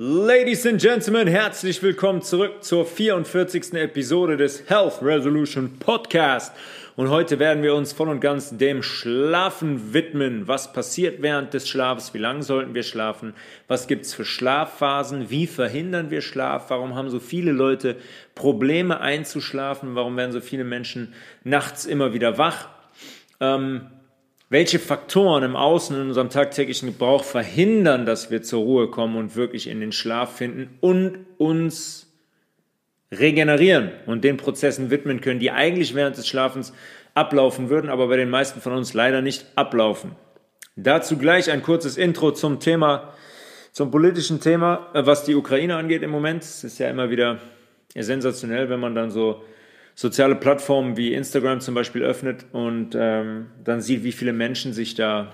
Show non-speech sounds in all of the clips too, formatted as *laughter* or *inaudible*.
Ladies and Gentlemen, herzlich willkommen zurück zur 44. Episode des Health Resolution Podcast. Und heute werden wir uns voll und ganz dem Schlafen widmen. Was passiert während des Schlafs? Wie lange sollten wir schlafen? Was gibt's für Schlafphasen? Wie verhindern wir Schlaf? Warum haben so viele Leute Probleme einzuschlafen? Warum werden so viele Menschen nachts immer wieder wach? Ähm, welche Faktoren im Außen in unserem tagtäglichen Gebrauch verhindern, dass wir zur Ruhe kommen und wirklich in den Schlaf finden und uns regenerieren und den Prozessen widmen können, die eigentlich während des Schlafens ablaufen würden, aber bei den meisten von uns leider nicht ablaufen. Dazu gleich ein kurzes Intro zum Thema, zum politischen Thema, äh, was die Ukraine angeht im Moment. Es ist ja immer wieder sensationell, wenn man dann so soziale Plattformen wie Instagram zum Beispiel öffnet und ähm, dann sieht, wie viele Menschen sich da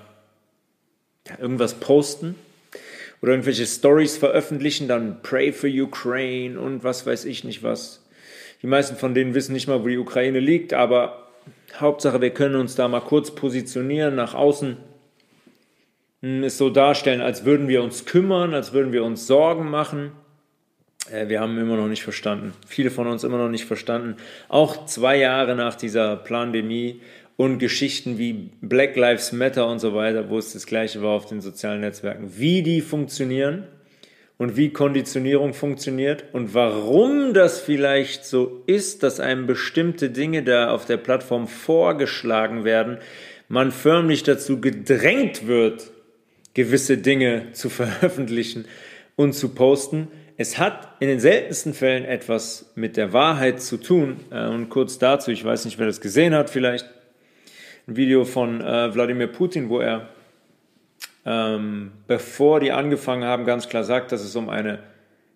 ja, irgendwas posten oder irgendwelche Stories veröffentlichen, dann Pray for Ukraine und was weiß ich nicht was. Die meisten von denen wissen nicht mal, wo die Ukraine liegt, aber Hauptsache, wir können uns da mal kurz positionieren nach außen, hm, es so darstellen, als würden wir uns kümmern, als würden wir uns Sorgen machen. Äh, wir haben immer noch nicht verstanden. Viele von uns immer noch nicht verstanden. Auch zwei Jahre nach dieser Pandemie und Geschichten wie Black Lives Matter und so weiter, wo es das gleiche war auf den sozialen Netzwerken, wie die funktionieren und wie Konditionierung funktioniert und warum das vielleicht so ist, dass einem bestimmte Dinge da auf der Plattform vorgeschlagen werden, man förmlich dazu gedrängt wird, gewisse Dinge zu veröffentlichen und zu posten es hat in den seltensten Fällen etwas mit der Wahrheit zu tun. Äh, und kurz dazu, ich weiß nicht, wer das gesehen hat, vielleicht ein Video von äh, Wladimir Putin, wo er, ähm, bevor die angefangen haben, ganz klar sagt, dass es um eine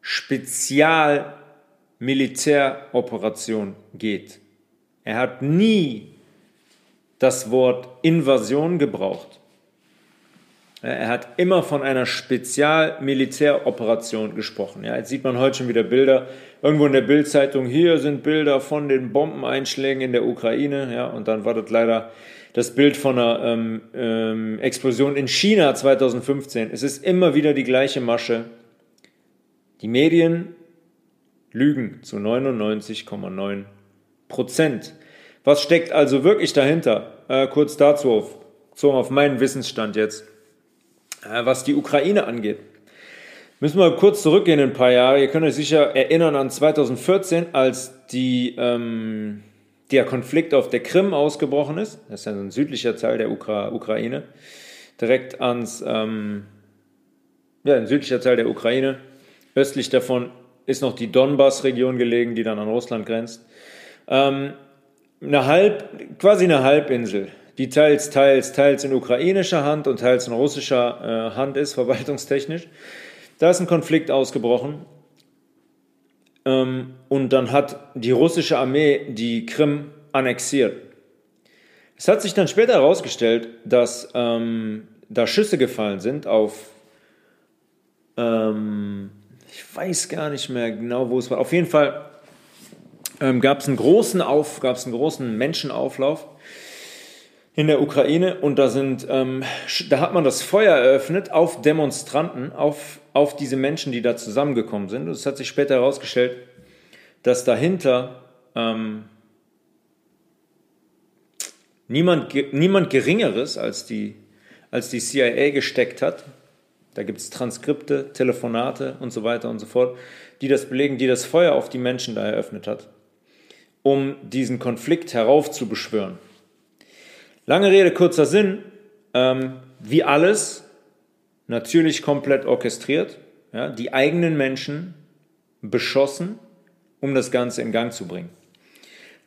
Spezialmilitäroperation geht. Er hat nie das Wort Invasion gebraucht. Er hat immer von einer Spezialmilitäroperation gesprochen. Ja, jetzt sieht man heute schon wieder Bilder. Irgendwo in der Bildzeitung, hier sind Bilder von den Bombeneinschlägen in der Ukraine. Ja, und dann war das leider das Bild von einer ähm, ähm, Explosion in China 2015. Es ist immer wieder die gleiche Masche. Die Medien lügen zu 99,9 Prozent. Was steckt also wirklich dahinter? Äh, kurz dazu auf, auf meinen Wissensstand jetzt. Äh, was die Ukraine angeht. Müssen wir kurz zurückgehen ein paar Jahre. Ihr könnt euch sicher erinnern an 2014, als die, ähm, der Konflikt auf der Krim ausgebrochen ist. Das ist ja ein südlicher Teil der Ukra Ukraine. Direkt ans, ähm, ja, ein südlicher Teil der Ukraine. Östlich davon ist noch die Donbass-Region gelegen, die dann an Russland grenzt. Ähm, eine halb, quasi eine Halbinsel die teils, teils, teils in ukrainischer Hand und teils in russischer äh, Hand ist, verwaltungstechnisch. Da ist ein Konflikt ausgebrochen. Ähm, und dann hat die russische Armee die Krim annexiert. Es hat sich dann später herausgestellt, dass ähm, da Schüsse gefallen sind auf, ähm, ich weiß gar nicht mehr genau, wo es war. Auf jeden Fall ähm, gab es einen großen Auf, gab es einen großen Menschenauflauf in der Ukraine und da sind, ähm, da hat man das Feuer eröffnet auf Demonstranten, auf, auf diese Menschen, die da zusammengekommen sind. Und es hat sich später herausgestellt, dass dahinter ähm, niemand, niemand Geringeres als die, als die CIA gesteckt hat. Da gibt es Transkripte, Telefonate und so weiter und so fort, die das belegen, die das Feuer auf die Menschen da eröffnet hat, um diesen Konflikt heraufzubeschwören. Lange Rede, kurzer Sinn. Ähm, wie alles, natürlich komplett orchestriert, ja, die eigenen Menschen beschossen, um das Ganze in Gang zu bringen.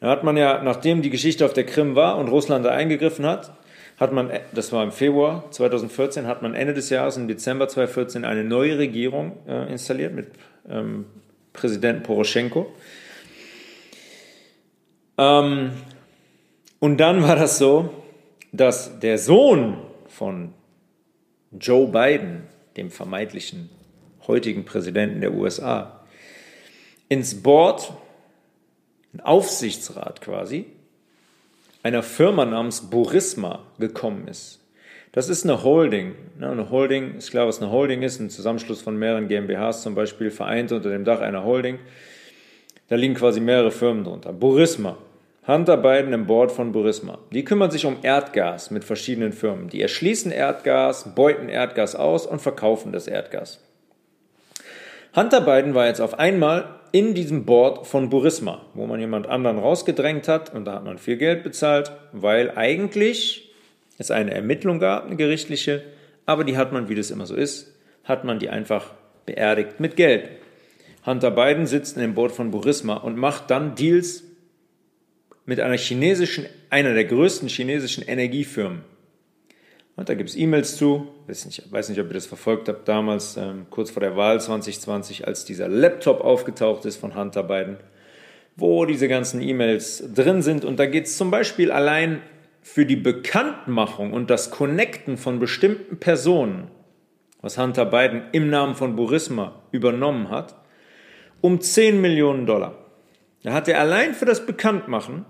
Da hat man ja, nachdem die Geschichte auf der Krim war und Russland da eingegriffen hat, hat man, das war im Februar 2014, hat man Ende des Jahres, im Dezember 2014, eine neue Regierung äh, installiert mit ähm, Präsident Poroschenko. Ähm, und dann war das so, dass der Sohn von Joe Biden, dem vermeintlichen heutigen Präsidenten der USA, ins Board, ein Aufsichtsrat quasi, einer Firma namens Burisma gekommen ist. Das ist eine Holding. Eine Holding ist klar, was eine Holding ist, ein Zusammenschluss von mehreren GmbHs zum Beispiel, vereint unter dem Dach einer Holding. Da liegen quasi mehrere Firmen drunter. Burisma, Hunter Biden im Board von Burisma. Die kümmern sich um Erdgas mit verschiedenen Firmen. Die erschließen Erdgas, beuten Erdgas aus und verkaufen das Erdgas. Hunter Biden war jetzt auf einmal in diesem Board von Burisma, wo man jemand anderen rausgedrängt hat und da hat man viel Geld bezahlt, weil eigentlich es eine Ermittlung gab, eine gerichtliche, aber die hat man, wie das immer so ist, hat man die einfach beerdigt mit Geld. Hunter Biden sitzt in dem Board von Burisma und macht dann Deals mit einer chinesischen, einer der größten chinesischen Energiefirmen. Und da gibt es E-Mails zu. Ich weiß nicht, ob ihr das verfolgt habt damals, ähm, kurz vor der Wahl 2020, als dieser Laptop aufgetaucht ist von Hunter Biden, wo diese ganzen E-Mails drin sind. Und da geht es zum Beispiel allein für die Bekanntmachung und das Connecten von bestimmten Personen, was Hunter Biden im Namen von Burisma übernommen hat, um 10 Millionen Dollar. Da hat er allein für das Bekanntmachen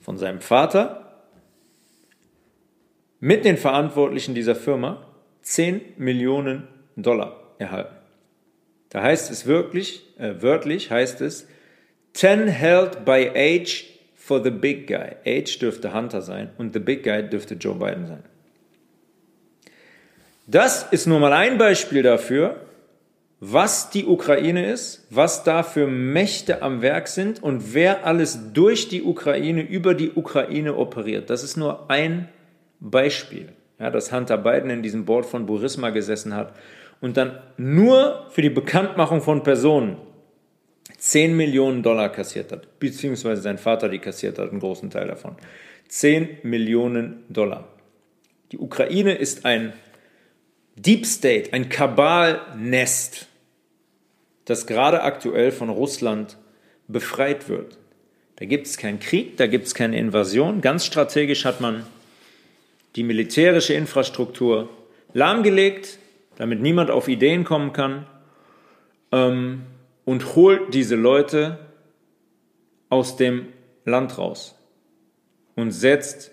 von seinem Vater mit den Verantwortlichen dieser Firma 10 Millionen Dollar erhalten. Da heißt es wirklich, äh, wörtlich heißt es, 10 held by age for the big guy. Age dürfte Hunter sein und the big guy dürfte Joe Biden sein. Das ist nur mal ein Beispiel dafür, was die Ukraine ist, was da für Mächte am Werk sind und wer alles durch die Ukraine, über die Ukraine operiert. Das ist nur ein Beispiel, ja, dass Hunter Biden in diesem Board von Burisma gesessen hat und dann nur für die Bekanntmachung von Personen 10 Millionen Dollar kassiert hat, beziehungsweise sein Vater die kassiert hat, einen großen Teil davon. 10 Millionen Dollar. Die Ukraine ist ein Deep State, ein Kabalnest, das gerade aktuell von Russland befreit wird. Da gibt es keinen Krieg, da gibt es keine Invasion. Ganz strategisch hat man die militärische Infrastruktur lahmgelegt, damit niemand auf Ideen kommen kann. Ähm, und holt diese Leute aus dem Land raus und setzt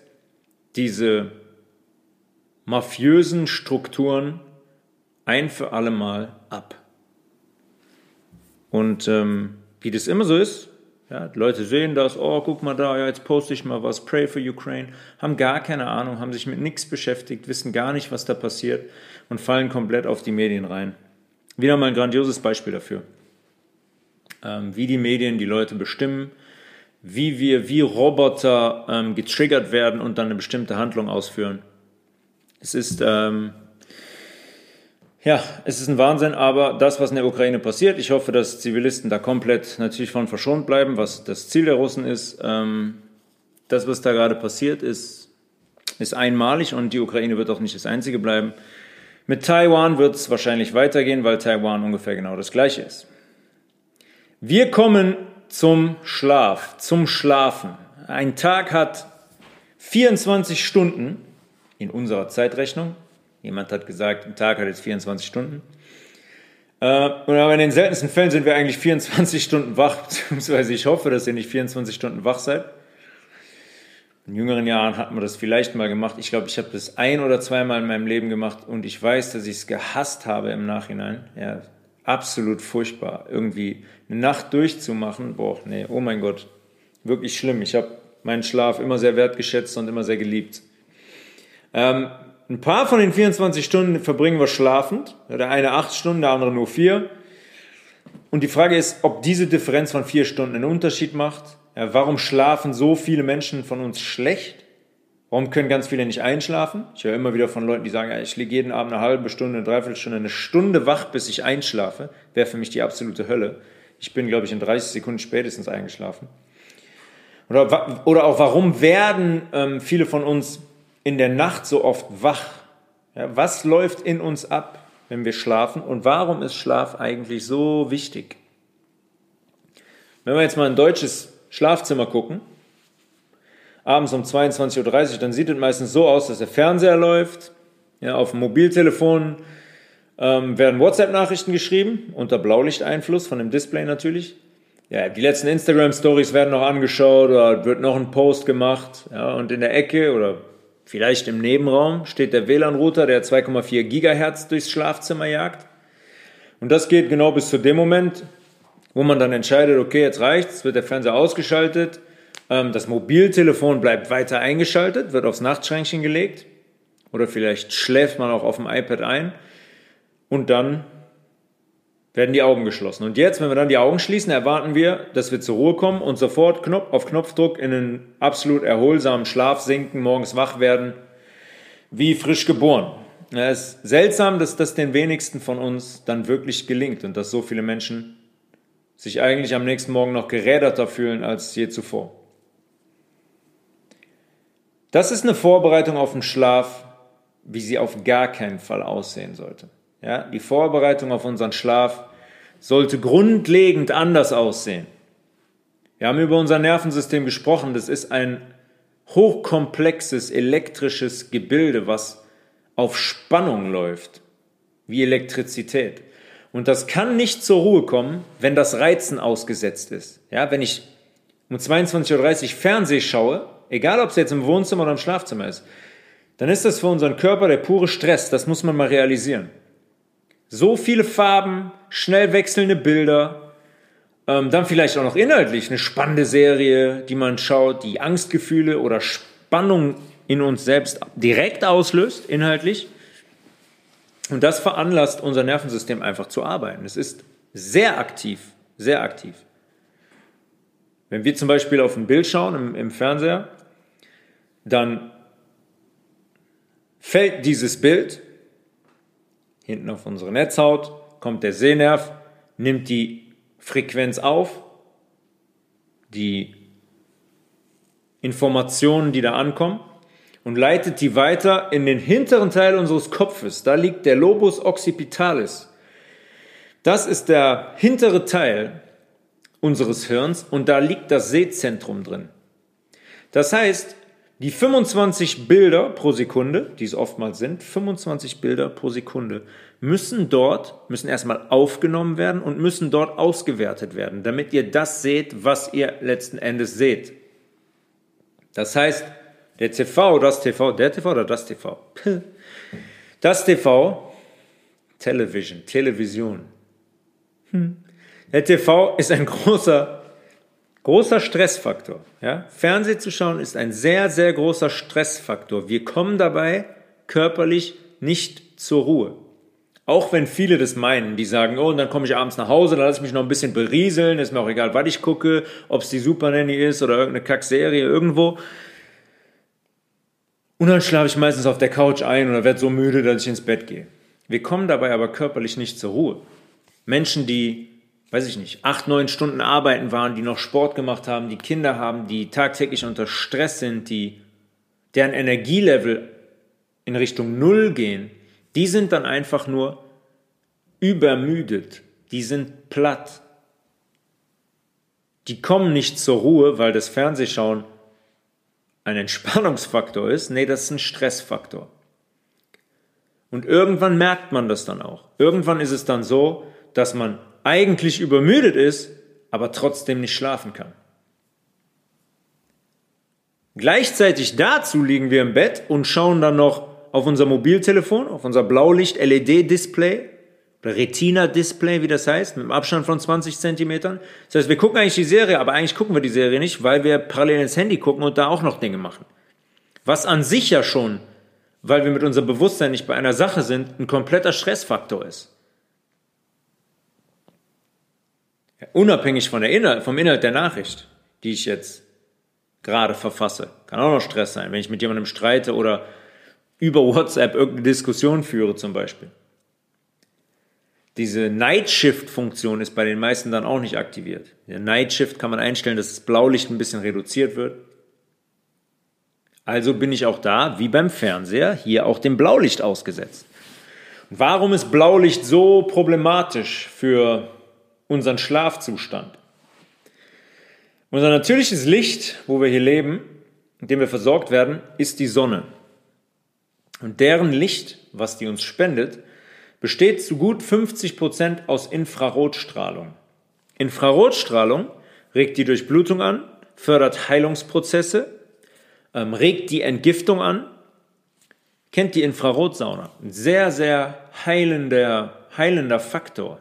diese mafiösen Strukturen ein für alle Mal ab. Und ähm, wie das immer so ist, ja, Leute sehen das, oh, guck mal da, ja, jetzt poste ich mal was, pray for Ukraine, haben gar keine Ahnung, haben sich mit nichts beschäftigt, wissen gar nicht, was da passiert und fallen komplett auf die Medien rein. Wieder mal ein grandioses Beispiel dafür ähm, wie die Medien die Leute bestimmen, wie wir wie Roboter ähm, getriggert werden und dann eine bestimmte Handlung ausführen. Es ist ähm, ja, es ist ein Wahnsinn, aber das, was in der Ukraine passiert, ich hoffe, dass Zivilisten da komplett natürlich von verschont bleiben, was das Ziel der Russen ist. Ähm, das, was da gerade passiert, ist, ist einmalig und die Ukraine wird auch nicht das einzige bleiben. Mit Taiwan wird es wahrscheinlich weitergehen, weil Taiwan ungefähr genau das gleiche ist. Wir kommen zum Schlaf, zum Schlafen. Ein Tag hat 24 Stunden in unserer Zeitrechnung. Jemand hat gesagt, ein Tag hat jetzt 24 Stunden. Äh, aber in den seltensten Fällen sind wir eigentlich 24 Stunden wach, *laughs* beziehungsweise ich hoffe, dass ihr nicht 24 Stunden wach seid. In jüngeren Jahren hat man das vielleicht mal gemacht. Ich glaube, ich habe das ein oder zweimal in meinem Leben gemacht und ich weiß, dass ich es gehasst habe im Nachhinein. Ja, absolut furchtbar. Irgendwie eine Nacht durchzumachen, boah, nee, oh mein Gott, wirklich schlimm. Ich habe meinen Schlaf immer sehr wertgeschätzt und immer sehr geliebt. Ähm, ein paar von den 24 Stunden verbringen wir schlafend. Der eine acht Stunden, der andere nur vier. Und die Frage ist, ob diese Differenz von vier Stunden einen Unterschied macht. Ja, warum schlafen so viele Menschen von uns schlecht? Warum können ganz viele nicht einschlafen? Ich höre immer wieder von Leuten, die sagen, ich liege jeden Abend eine halbe Stunde, eine Dreiviertelstunde, eine Stunde wach, bis ich einschlafe. Wäre für mich die absolute Hölle. Ich bin, glaube ich, in 30 Sekunden spätestens eingeschlafen. Oder, oder auch, warum werden ähm, viele von uns in der Nacht so oft wach? Ja, was läuft in uns ab, wenn wir schlafen? Und warum ist Schlaf eigentlich so wichtig? Wenn wir jetzt mal ein deutsches Schlafzimmer gucken, abends um 22.30 Uhr, dann sieht es meistens so aus, dass der Fernseher läuft, ja, auf dem Mobiltelefon ähm, werden WhatsApp-Nachrichten geschrieben, unter Blaulichteinfluss von dem Display natürlich. Ja, die letzten Instagram-Stories werden noch angeschaut oder wird noch ein Post gemacht. Ja, und in der Ecke oder Vielleicht im Nebenraum steht der WLAN-Router, der 2,4 Gigahertz durchs Schlafzimmer jagt. Und das geht genau bis zu dem Moment, wo man dann entscheidet, okay, jetzt reicht's, wird der Fernseher ausgeschaltet, ähm, das Mobiltelefon bleibt weiter eingeschaltet, wird aufs Nachtschränkchen gelegt oder vielleicht schläft man auch auf dem iPad ein und dann werden die Augen geschlossen. Und jetzt, wenn wir dann die Augen schließen, erwarten wir, dass wir zur Ruhe kommen und sofort Knopf auf Knopfdruck in einen absolut erholsamen Schlaf sinken, morgens wach werden, wie frisch geboren. Es ist seltsam, dass das den wenigsten von uns dann wirklich gelingt und dass so viele Menschen sich eigentlich am nächsten Morgen noch geräderter fühlen als je zuvor. Das ist eine Vorbereitung auf den Schlaf, wie sie auf gar keinen Fall aussehen sollte. Ja, die Vorbereitung auf unseren Schlaf sollte grundlegend anders aussehen. Wir haben über unser Nervensystem gesprochen. Das ist ein hochkomplexes elektrisches Gebilde, was auf Spannung läuft, wie Elektrizität. Und das kann nicht zur Ruhe kommen, wenn das Reizen ausgesetzt ist. Ja, wenn ich um 22.30 Uhr Fernseh schaue, egal ob es jetzt im Wohnzimmer oder im Schlafzimmer ist, dann ist das für unseren Körper der pure Stress. Das muss man mal realisieren. So viele Farben, schnell wechselnde Bilder, ähm, dann vielleicht auch noch inhaltlich eine spannende Serie, die man schaut, die Angstgefühle oder Spannung in uns selbst direkt auslöst, inhaltlich. Und das veranlasst unser Nervensystem einfach zu arbeiten. Es ist sehr aktiv, sehr aktiv. Wenn wir zum Beispiel auf ein Bild schauen im, im Fernseher, dann fällt dieses Bild hinten auf unsere Netzhaut, kommt der Sehnerv, nimmt die Frequenz auf, die Informationen, die da ankommen, und leitet die weiter in den hinteren Teil unseres Kopfes. Da liegt der Lobus occipitalis. Das ist der hintere Teil unseres Hirns und da liegt das Sehzentrum drin. Das heißt, die 25 Bilder pro Sekunde, die es oftmals sind, 25 Bilder pro Sekunde, müssen dort, müssen erstmal aufgenommen werden und müssen dort ausgewertet werden, damit ihr das seht, was ihr letzten Endes seht. Das heißt, der TV, das TV, der TV oder das TV? *laughs* Das TV, Television, Television. Hm. Der TV ist ein großer, großer Stressfaktor. Ja? Fernseh zu schauen ist ein sehr, sehr großer Stressfaktor. Wir kommen dabei körperlich nicht zur Ruhe. Auch wenn viele das meinen, die sagen, oh, und dann komme ich abends nach Hause, dann lasse ich mich noch ein bisschen berieseln, ist mir auch egal, was ich gucke, ob es die Super Nanny ist oder irgendeine Kackserie irgendwo. Und dann schlafe ich meistens auf der Couch ein oder werde so müde, dass ich ins Bett gehe. Wir kommen dabei aber körperlich nicht zur Ruhe. Menschen, die, weiß ich nicht, acht, neun Stunden arbeiten waren, die noch Sport gemacht haben, die Kinder haben, die tagtäglich unter Stress sind, die, deren Energielevel in Richtung Null gehen, die sind dann einfach nur übermüdet. Die sind platt. Die kommen nicht zur Ruhe, weil das Fernsehschauen ein Entspannungsfaktor ist, nee, das ist ein Stressfaktor. Und irgendwann merkt man das dann auch. Irgendwann ist es dann so, dass man eigentlich übermüdet ist, aber trotzdem nicht schlafen kann. Gleichzeitig dazu liegen wir im Bett und schauen dann noch auf unser Mobiltelefon, auf unser Blaulicht-LED-Display Retina-Display, wie das heißt, mit einem Abstand von 20 Zentimetern. Das heißt, wir gucken eigentlich die Serie, aber eigentlich gucken wir die Serie nicht, weil wir parallel ins Handy gucken und da auch noch Dinge machen. Was an sich ja schon, weil wir mit unserem Bewusstsein nicht bei einer Sache sind, ein kompletter Stressfaktor ist. Ja, unabhängig von der Inhalt, vom Inhalt der Nachricht, die ich jetzt gerade verfasse. Kann auch noch Stress sein, wenn ich mit jemandem streite oder über WhatsApp irgendeine Diskussion führe zum Beispiel. Diese Night Shift Funktion ist bei den meisten dann auch nicht aktiviert. Der Night Shift kann man einstellen, dass das Blaulicht ein bisschen reduziert wird. Also bin ich auch da, wie beim Fernseher, hier auch dem Blaulicht ausgesetzt. Und warum ist Blaulicht so problematisch für unseren Schlafzustand? Unser natürliches Licht, wo wir hier leben, in dem wir versorgt werden, ist die Sonne. Und deren Licht, was die uns spendet, besteht zu gut 50 Prozent aus Infrarotstrahlung. Infrarotstrahlung regt die Durchblutung an, fördert Heilungsprozesse, ähm, regt die Entgiftung an kennt die Infrarotsauna. Ein sehr, sehr heilender, heilender Faktor.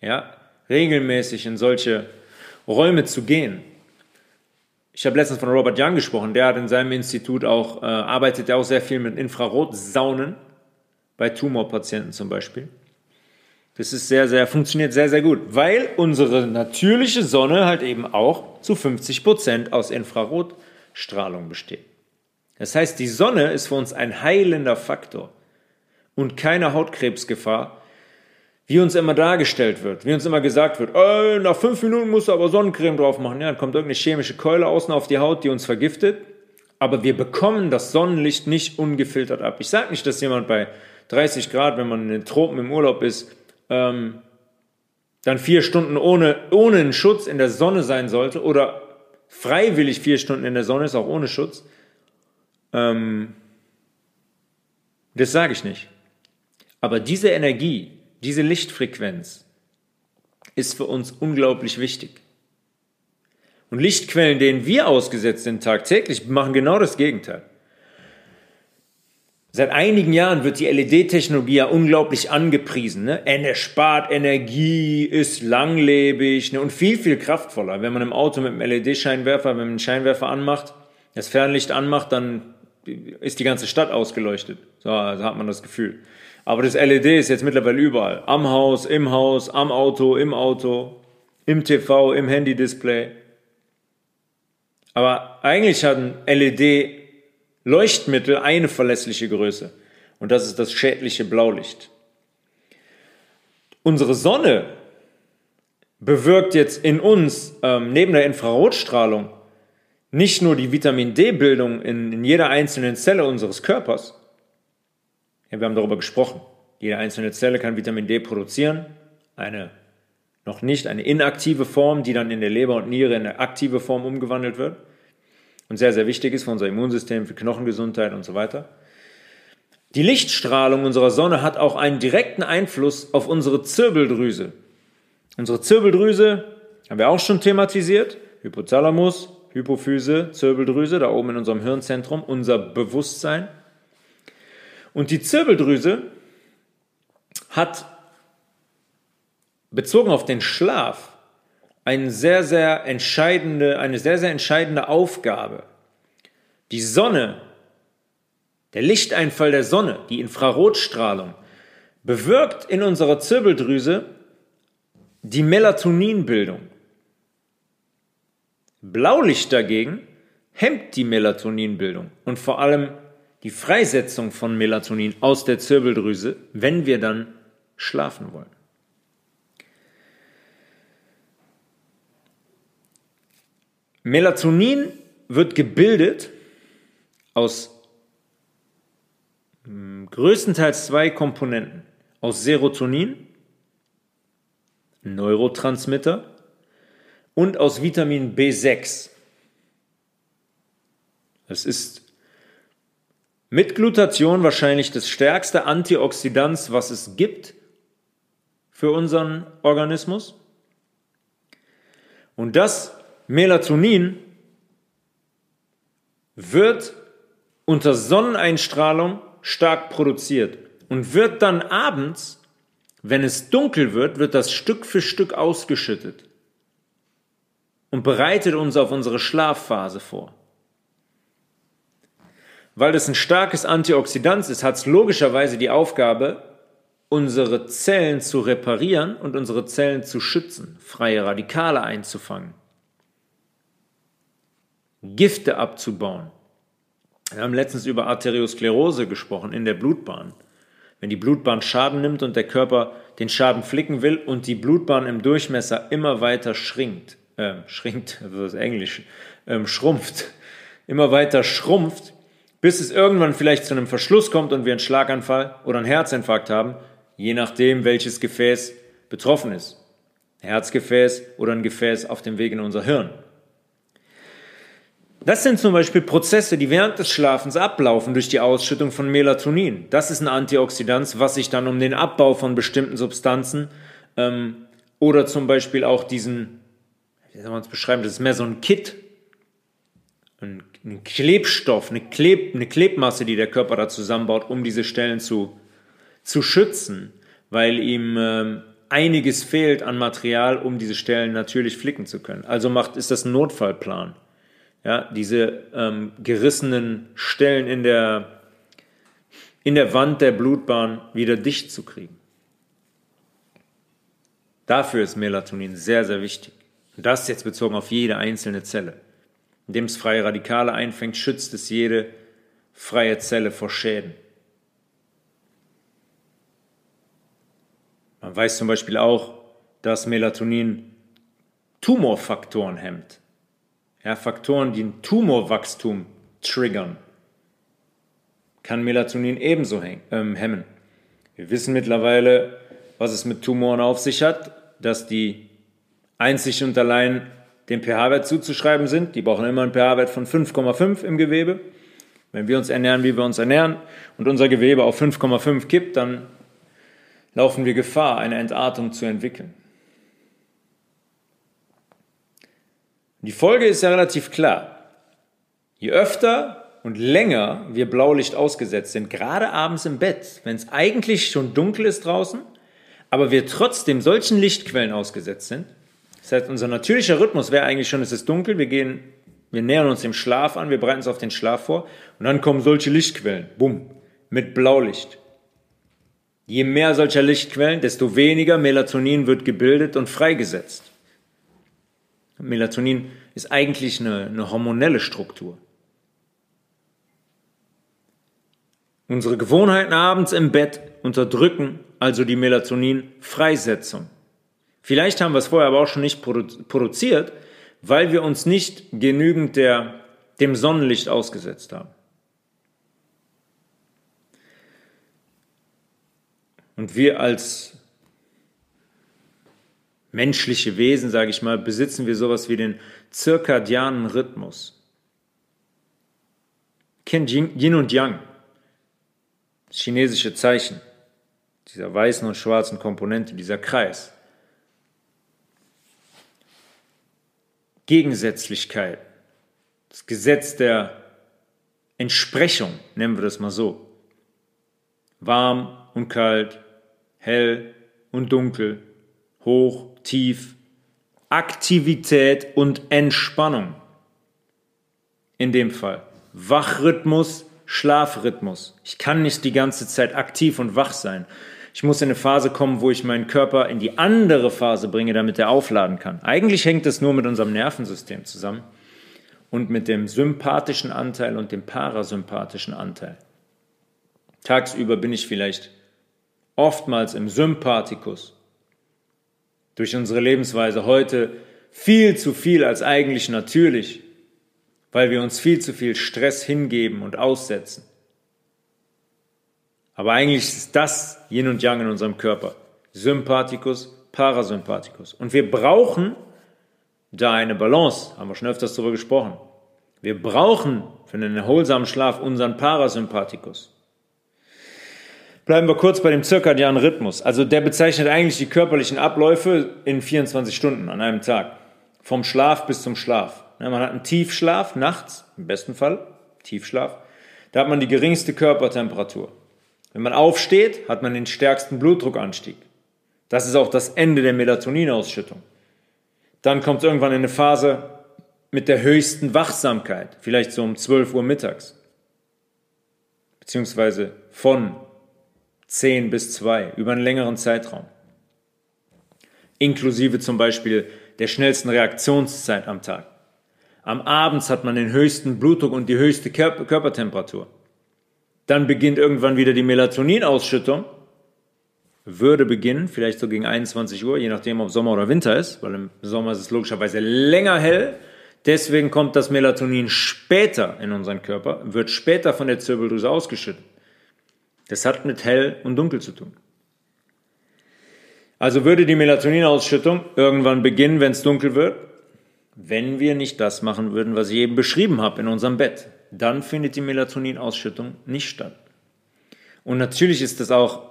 Ja, regelmäßig in solche Räume zu gehen. Ich habe letztens von Robert Young gesprochen, der hat in seinem Institut auch, äh, arbeitet auch sehr viel mit Infrarotsaunen, bei Tumorpatienten zum Beispiel. Das ist sehr, sehr, funktioniert sehr, sehr gut, weil unsere natürliche Sonne halt eben auch zu 50 Prozent aus Infrarotstrahlung besteht. Das heißt, die Sonne ist für uns ein heilender Faktor und keine Hautkrebsgefahr, wie uns immer dargestellt wird, wie uns immer gesagt wird, äh, nach fünf Minuten musst du aber Sonnencreme drauf machen. Ja, dann kommt irgendeine chemische Keule außen auf die Haut, die uns vergiftet. Aber wir bekommen das Sonnenlicht nicht ungefiltert ab. Ich sage nicht, dass jemand bei 30 Grad, wenn man in den Tropen im Urlaub ist, ähm, dann vier Stunden ohne, ohne einen Schutz in der Sonne sein sollte oder freiwillig vier Stunden in der Sonne ist, auch ohne Schutz. Ähm, das sage ich nicht. Aber diese Energie, diese Lichtfrequenz ist für uns unglaublich wichtig. Und Lichtquellen, denen wir ausgesetzt sind tagtäglich, machen genau das Gegenteil. Seit einigen Jahren wird die LED-Technologie ja unglaublich angepriesen. Ne? Er spart Energie, ist langlebig ne? und viel, viel kraftvoller. Wenn man im Auto mit einem LED-Scheinwerfer, wenn man einen Scheinwerfer anmacht, das Fernlicht anmacht, dann ist die ganze Stadt ausgeleuchtet. So, so hat man das Gefühl. Aber das LED ist jetzt mittlerweile überall. Am Haus, im Haus, am Auto, im Auto, im TV, im Handy-Display. Aber eigentlich hat ein LED Leuchtmittel eine verlässliche Größe. Und das ist das schädliche Blaulicht. Unsere Sonne bewirkt jetzt in uns ähm, neben der Infrarotstrahlung nicht nur die Vitamin D-Bildung in, in, jeder einzelnen Zelle unseres Körpers. Ja, wir haben darüber gesprochen. Jede einzelne Zelle kann Vitamin D produzieren. Eine noch nicht, eine inaktive Form, die dann in der Leber und Niere in eine aktive Form umgewandelt wird und sehr, sehr wichtig ist für unser Immunsystem, für Knochengesundheit und so weiter. Die Lichtstrahlung unserer Sonne hat auch einen direkten Einfluss auf unsere Zirbeldrüse. Unsere Zirbeldrüse haben wir auch schon thematisiert. Hypothalamus, Hypophyse, Zirbeldrüse, da oben in unserem Hirnzentrum, unser Bewusstsein. Und die Zirbeldrüse hat bezogen auf den Schlaf eine sehr, sehr entscheidende, eine sehr, sehr entscheidende Aufgabe. Die Sonne, der Lichteinfall der Sonne, die Infrarotstrahlung, bewirkt in unserer Zirbeldrüse die Melatoninbildung. Blaulicht dagegen hemmt die Melatoninbildung und vor allem die Freisetzung von Melatonin aus der Zirbeldrüse, wenn wir dann schlafen wollen. Melatonin wird gebildet aus hm, größtenteils zwei Komponenten. Aus Serotonin, Neurotransmitter, und aus Vitamin B6. Es ist mit Glutathion wahrscheinlich das stärkste Antioxidant, was es gibt für unseren Organismus. Und das Melatonin wird unter Sonneneinstrahlung stark produziert und wird dann abends, wenn es dunkel wird, wird das Stück für Stück ausgeschüttet und bereitet uns auf unsere Schlafphase vor. Weil das ein starkes Antioxidant ist, hat es logischerweise die Aufgabe, unsere Zellen zu reparieren und unsere Zellen zu schützen, freie Radikale einzufangen. Gifte abzubauen. Wir haben letztens über Arteriosklerose gesprochen in der Blutbahn. Wenn die Blutbahn Schaden nimmt und der Körper den Schaden flicken will und die Blutbahn im Durchmesser immer weiter schrinkt, äh, schrinkt, also das Englisch, ähm, schrumpft, immer weiter schrumpft, bis es irgendwann vielleicht zu einem Verschluss kommt und wir einen Schlaganfall oder einen Herzinfarkt haben, je nachdem, welches Gefäß betroffen ist. Herzgefäß oder ein Gefäß auf dem Weg in unser Hirn. Das sind zum Beispiel Prozesse, die während des Schlafens ablaufen durch die Ausschüttung von Melatonin. Das ist ein Antioxidant, was sich dann um den Abbau von bestimmten Substanzen ähm, oder zum Beispiel auch diesen, wie soll man es beschreiben, das ist mehr so ein Kit, ein, einen Klebstoff, eine, Kleb, eine Klebmasse, die der Körper da zusammenbaut, um diese Stellen zu, zu schützen, weil ihm ähm, einiges fehlt an Material, um diese Stellen natürlich flicken zu können. Also macht, ist das ein Notfallplan. Ja, diese ähm, gerissenen Stellen in der, in der Wand der Blutbahn wieder dicht zu kriegen. Dafür ist Melatonin sehr, sehr wichtig. Und das jetzt bezogen auf jede einzelne Zelle. Indem es freie Radikale einfängt, schützt es jede freie Zelle vor Schäden. Man weiß zum Beispiel auch, dass Melatonin Tumorfaktoren hemmt. Ja, Faktoren, die ein Tumorwachstum triggern, kann Melatonin ebenso ähm, hemmen. Wir wissen mittlerweile, was es mit Tumoren auf sich hat, dass die einzig und allein dem pH-Wert zuzuschreiben sind. Die brauchen immer einen pH-Wert von 5,5 im Gewebe. Wenn wir uns ernähren, wie wir uns ernähren und unser Gewebe auf 5,5 kippt, dann laufen wir Gefahr, eine Entartung zu entwickeln. Die Folge ist ja relativ klar. Je öfter und länger wir Blaulicht ausgesetzt sind, gerade abends im Bett, wenn es eigentlich schon dunkel ist draußen, aber wir trotzdem solchen Lichtquellen ausgesetzt sind, das heißt, unser natürlicher Rhythmus wäre eigentlich schon, es ist dunkel, wir gehen, wir nähern uns dem Schlaf an, wir bereiten uns auf den Schlaf vor und dann kommen solche Lichtquellen, bumm, mit Blaulicht. Je mehr solcher Lichtquellen, desto weniger Melatonin wird gebildet und freigesetzt. Melatonin ist eigentlich eine, eine hormonelle Struktur. Unsere Gewohnheiten abends im Bett unterdrücken also die Melatonin-Freisetzung. Vielleicht haben wir es vorher aber auch schon nicht produziert, weil wir uns nicht genügend der, dem Sonnenlicht ausgesetzt haben. Und wir als menschliche Wesen, sage ich mal, besitzen wir sowas wie den zirkadianen Rhythmus. Kennt Yin und Yang, das chinesische Zeichen, dieser weißen und schwarzen Komponente, dieser Kreis. Gegensätzlichkeit, das Gesetz der Entsprechung, nennen wir das mal so. Warm und kalt, hell und dunkel, hoch, tief, Aktivität und Entspannung. In dem Fall Wachrhythmus, Schlafrhythmus. Ich kann nicht die ganze Zeit aktiv und wach sein. Ich muss in eine Phase kommen, wo ich meinen Körper in die andere Phase bringe, damit er aufladen kann. Eigentlich hängt es nur mit unserem Nervensystem zusammen und mit dem sympathischen Anteil und dem parasympathischen Anteil. Tagsüber bin ich vielleicht oftmals im Sympathikus. Durch unsere Lebensweise heute viel zu viel als eigentlich natürlich, weil wir uns viel zu viel Stress hingeben und aussetzen. Aber eigentlich ist das Yin und Yang in unserem Körper. Sympathikus, Parasympathikus. Und wir brauchen da eine Balance, haben wir schon öfters darüber gesprochen. Wir brauchen für einen erholsamen Schlaf unseren Parasympathikus. Bleiben wir kurz bei dem zirkadianen Rhythmus. Also der bezeichnet eigentlich die körperlichen Abläufe in 24 Stunden an einem Tag. Vom Schlaf bis zum Schlaf. Man hat einen Tiefschlaf nachts, im besten Fall, Tiefschlaf. Da hat man die geringste Körpertemperatur. Wenn man aufsteht, hat man den stärksten Blutdruckanstieg. Das ist auch das Ende der Melatoninausschüttung. Dann kommt irgendwann in eine Phase mit der höchsten Wachsamkeit, vielleicht so um 12 Uhr mittags. Beziehungsweise von 10 bis 2 über einen längeren Zeitraum. Inklusive zum Beispiel der schnellsten Reaktionszeit am Tag. Am Abend hat man den höchsten Blutdruck und die höchste Körpertemperatur. Dann beginnt irgendwann wieder die Melatoninausschüttung. Würde beginnen, vielleicht so gegen 21 Uhr, je nachdem, ob Sommer oder Winter ist, weil im Sommer ist es logischerweise länger hell. Deswegen kommt das Melatonin später in unseren Körper, wird später von der Zirbeldrüse ausgeschüttet. Das hat mit hell und dunkel zu tun. Also würde die Melatoninausschüttung irgendwann beginnen, wenn es dunkel wird, wenn wir nicht das machen würden, was ich eben beschrieben habe in unserem Bett. Dann findet die Melatoninausschüttung nicht statt. Und natürlich ist das auch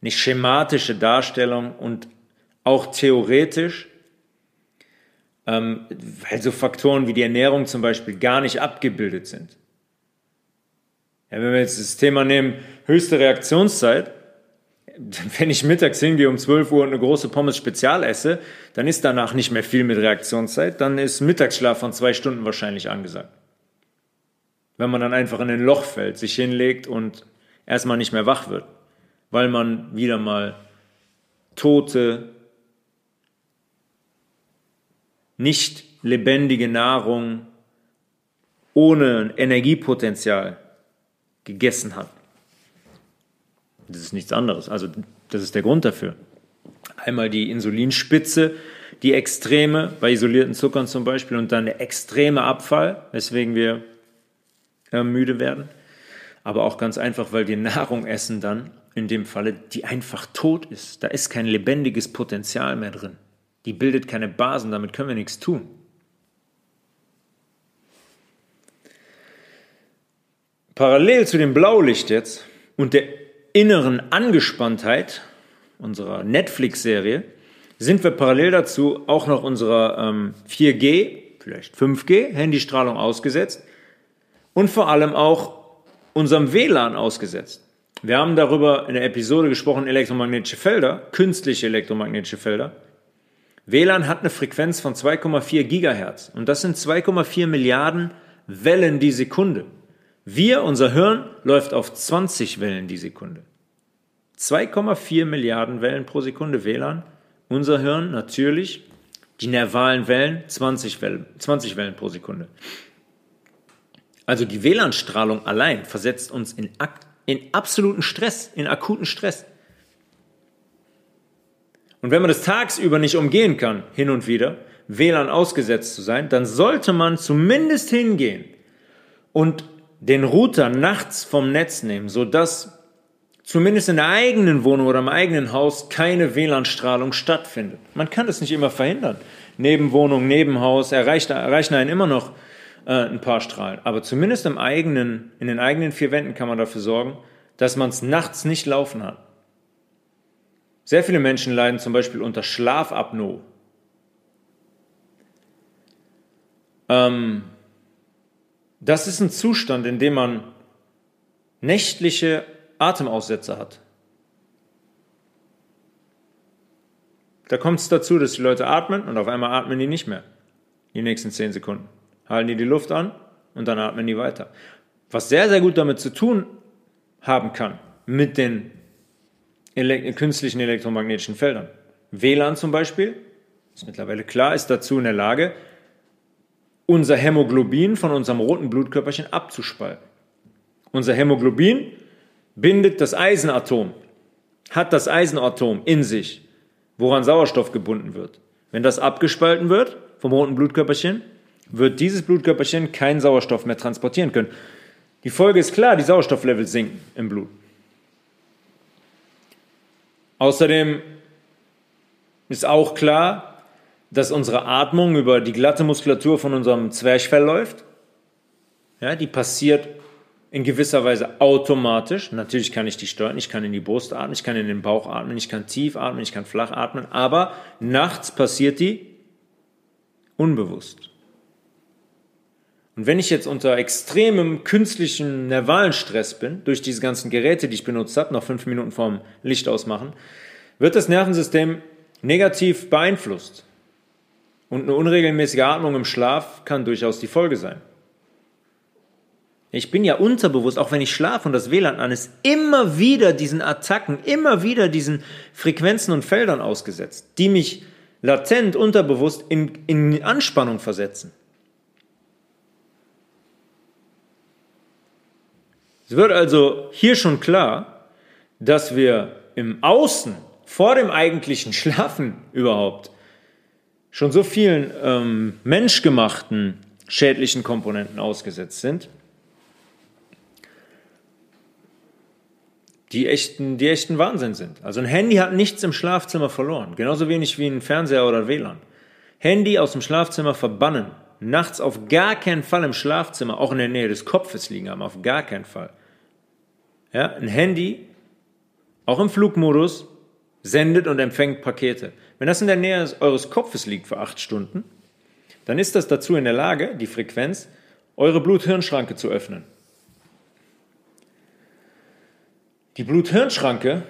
eine schematische Darstellung und auch theoretisch ähm, weil so Faktoren wie die Ernährung zum Beispiel gar nicht abgebildet sind. Ja, wenn wir jetzt das Thema nehmen, höchste Reaktionszeit, *laughs* wenn ich mittags hingehe um 12 Uhr und eine große Pommes Spezial esse, dann ist danach nicht mehr viel mit Reaktionszeit, dann ist Mittagsschlaf von zwei Stunden wahrscheinlich angesagt. Wenn man dann einfach in ein Loch fällt, sich hinlegt und erstmal nicht mehr wach wird, weil man wieder mal tote, nicht lebendige Nahrung ohne Energiepotenzial gegessen hat. Das ist nichts anderes. Also das ist der Grund dafür. Einmal die Insulinspitze, die extreme, bei isolierten Zuckern zum Beispiel, und dann der extreme Abfall, weswegen wir äh, müde werden. Aber auch ganz einfach, weil wir Nahrung essen dann, in dem Falle, die einfach tot ist. Da ist kein lebendiges Potenzial mehr drin. Die bildet keine Basen, damit können wir nichts tun. Parallel zu dem Blaulicht jetzt und der inneren Angespanntheit unserer Netflix-Serie sind wir parallel dazu auch noch unserer ähm, 4G, vielleicht 5G Handystrahlung ausgesetzt und vor allem auch unserem WLAN ausgesetzt. Wir haben darüber in der Episode gesprochen, elektromagnetische Felder, künstliche elektromagnetische Felder. WLAN hat eine Frequenz von 2,4 Gigahertz und das sind 2,4 Milliarden Wellen die Sekunde. Wir, unser Hirn, läuft auf 20 Wellen die Sekunde. 2,4 Milliarden Wellen pro Sekunde WLAN. Unser Hirn natürlich, die nervalen Wellen, 20 Wellen, 20 Wellen pro Sekunde. Also die WLAN-Strahlung allein versetzt uns in, in absoluten Stress, in akuten Stress. Und wenn man das tagsüber nicht umgehen kann, hin und wieder, WLAN ausgesetzt zu sein, dann sollte man zumindest hingehen und den Router nachts vom Netz nehmen, sodass zumindest in der eigenen Wohnung oder im eigenen Haus keine WLAN-Strahlung stattfindet. Man kann das nicht immer verhindern. Nebenwohnung, Nebenhaus erreicht, erreichen einen immer noch äh, ein paar Strahlen. Aber zumindest im eigenen, in den eigenen vier Wänden kann man dafür sorgen, dass man es nachts nicht laufen hat. Sehr viele Menschen leiden zum Beispiel unter Schlafapnoe. Ähm, das ist ein Zustand, in dem man nächtliche Atemaussetzer hat. Da kommt es dazu, dass die Leute atmen und auf einmal atmen die nicht mehr. Die nächsten zehn Sekunden. Halten die die Luft an und dann atmen die weiter. Was sehr, sehr gut damit zu tun haben kann, mit den ele künstlichen elektromagnetischen Feldern. WLAN zum Beispiel, ist mittlerweile klar, ist dazu in der Lage, unser Hämoglobin von unserem roten Blutkörperchen abzuspalten. Unser Hämoglobin bindet das Eisenatom, hat das Eisenatom in sich, woran Sauerstoff gebunden wird. Wenn das abgespalten wird vom roten Blutkörperchen, wird dieses Blutkörperchen keinen Sauerstoff mehr transportieren können. Die Folge ist klar, die Sauerstofflevel sinken im Blut. Außerdem ist auch klar, dass unsere Atmung über die glatte Muskulatur von unserem Zwerchfell läuft. Ja, die passiert in gewisser Weise automatisch. Natürlich kann ich die steuern, ich kann in die Brust atmen, ich kann in den Bauch atmen, ich kann tief atmen, ich kann flach atmen, aber nachts passiert die unbewusst. Und wenn ich jetzt unter extremem künstlichen nervalen Stress bin, durch diese ganzen Geräte, die ich benutzt habe, noch fünf Minuten vorm Licht ausmachen, wird das Nervensystem negativ beeinflusst. Und eine unregelmäßige Atmung im Schlaf kann durchaus die Folge sein. Ich bin ja unterbewusst, auch wenn ich schlafe und das WLAN an ist, immer wieder diesen Attacken, immer wieder diesen Frequenzen und Feldern ausgesetzt, die mich latent unterbewusst in, in Anspannung versetzen. Es wird also hier schon klar, dass wir im Außen, vor dem eigentlichen Schlafen überhaupt, schon so vielen ähm, menschgemachten schädlichen Komponenten ausgesetzt sind, die echten, die echten Wahnsinn sind. Also ein Handy hat nichts im Schlafzimmer verloren, genauso wenig wie ein Fernseher oder WLAN. Handy aus dem Schlafzimmer verbannen, nachts auf gar keinen Fall im Schlafzimmer, auch in der Nähe des Kopfes liegen haben, auf gar keinen Fall. Ja, ein Handy, auch im Flugmodus, sendet und empfängt Pakete. Wenn das in der Nähe eures Kopfes liegt für acht Stunden, dann ist das dazu in der Lage, die Frequenz, eure Blut-Hirn-Schranke zu öffnen. Die Blut-Hirn-Schranke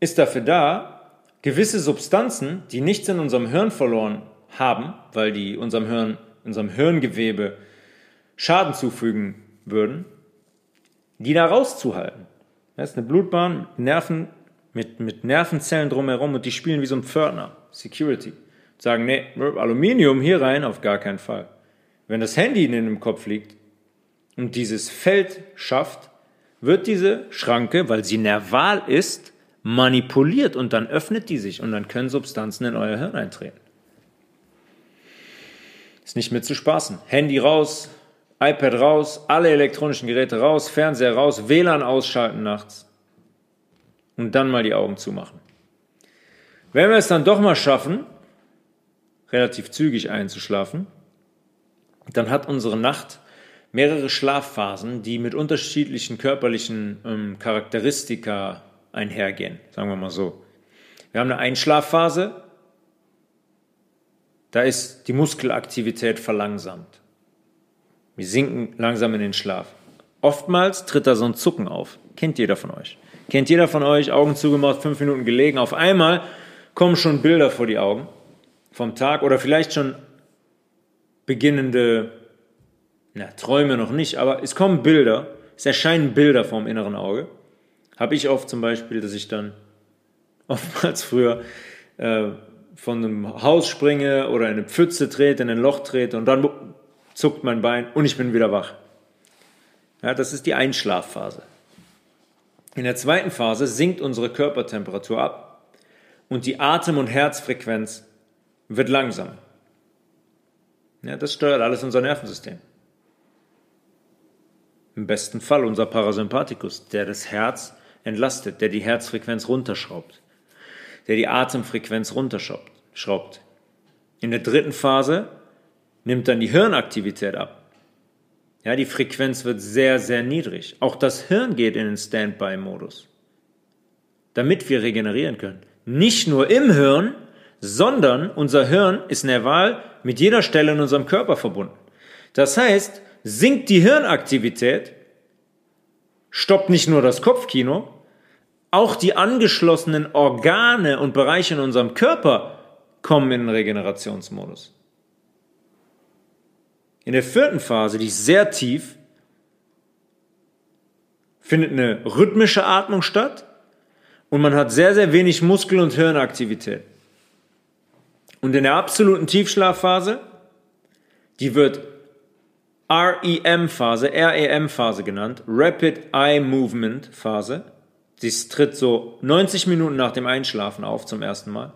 ist dafür da, gewisse Substanzen, die nichts in unserem Hirn verloren haben, weil die unserem Hirn, unserem Hirngewebe Schaden zufügen würden, die da rauszuhalten. Das ist eine Blutbahn, Nerven, mit, mit Nervenzellen drumherum und die spielen wie so ein Pförtner, Security. Sagen, nee, Aluminium hier rein, auf gar keinen Fall. Wenn das Handy in dem Kopf liegt und dieses Feld schafft, wird diese Schranke, weil sie nerval ist, manipuliert und dann öffnet die sich und dann können Substanzen in euer Hirn eintreten. Ist nicht mit zu spaßen. Handy raus, iPad raus, alle elektronischen Geräte raus, Fernseher raus, WLAN ausschalten nachts und dann mal die Augen zumachen. Wenn wir es dann doch mal schaffen, relativ zügig einzuschlafen, dann hat unsere Nacht mehrere Schlafphasen, die mit unterschiedlichen körperlichen ähm, Charakteristika einhergehen, sagen wir mal so. Wir haben eine Einschlafphase, da ist die Muskelaktivität verlangsamt. Wir sinken langsam in den Schlaf. Oftmals tritt da so ein Zucken auf. Kennt jeder von euch. Kennt jeder von euch, Augen zugemacht, fünf Minuten gelegen. Auf einmal kommen schon Bilder vor die Augen vom Tag oder vielleicht schon beginnende, na, Träume noch nicht, aber es kommen Bilder, es erscheinen Bilder vom inneren Auge. Habe ich oft zum Beispiel, dass ich dann oftmals früher äh, von einem Haus springe oder in eine Pfütze trete, in ein Loch trete und dann zuckt mein Bein und ich bin wieder wach. Ja, das ist die Einschlafphase. In der zweiten Phase sinkt unsere Körpertemperatur ab und die Atem- und Herzfrequenz wird langsam. Ja, das steuert alles unser Nervensystem. Im besten Fall unser Parasympathikus, der das Herz entlastet, der die Herzfrequenz runterschraubt, der die Atemfrequenz runterschraubt. In der dritten Phase nimmt dann die Hirnaktivität ab. Ja, die Frequenz wird sehr, sehr niedrig. Auch das Hirn geht in den Standby-Modus, damit wir regenerieren können. Nicht nur im Hirn, sondern unser Hirn ist nerval mit jeder Stelle in unserem Körper verbunden. Das heißt, sinkt die Hirnaktivität, stoppt nicht nur das Kopfkino, auch die angeschlossenen Organe und Bereiche in unserem Körper kommen in den Regenerationsmodus. In der vierten Phase, die ist sehr tief, findet eine rhythmische Atmung statt und man hat sehr, sehr wenig Muskel- und Hirnaktivität. Und in der absoluten Tiefschlafphase, die wird REM-Phase, REM-Phase genannt, Rapid Eye Movement Phase. Sie tritt so 90 Minuten nach dem Einschlafen auf zum ersten Mal.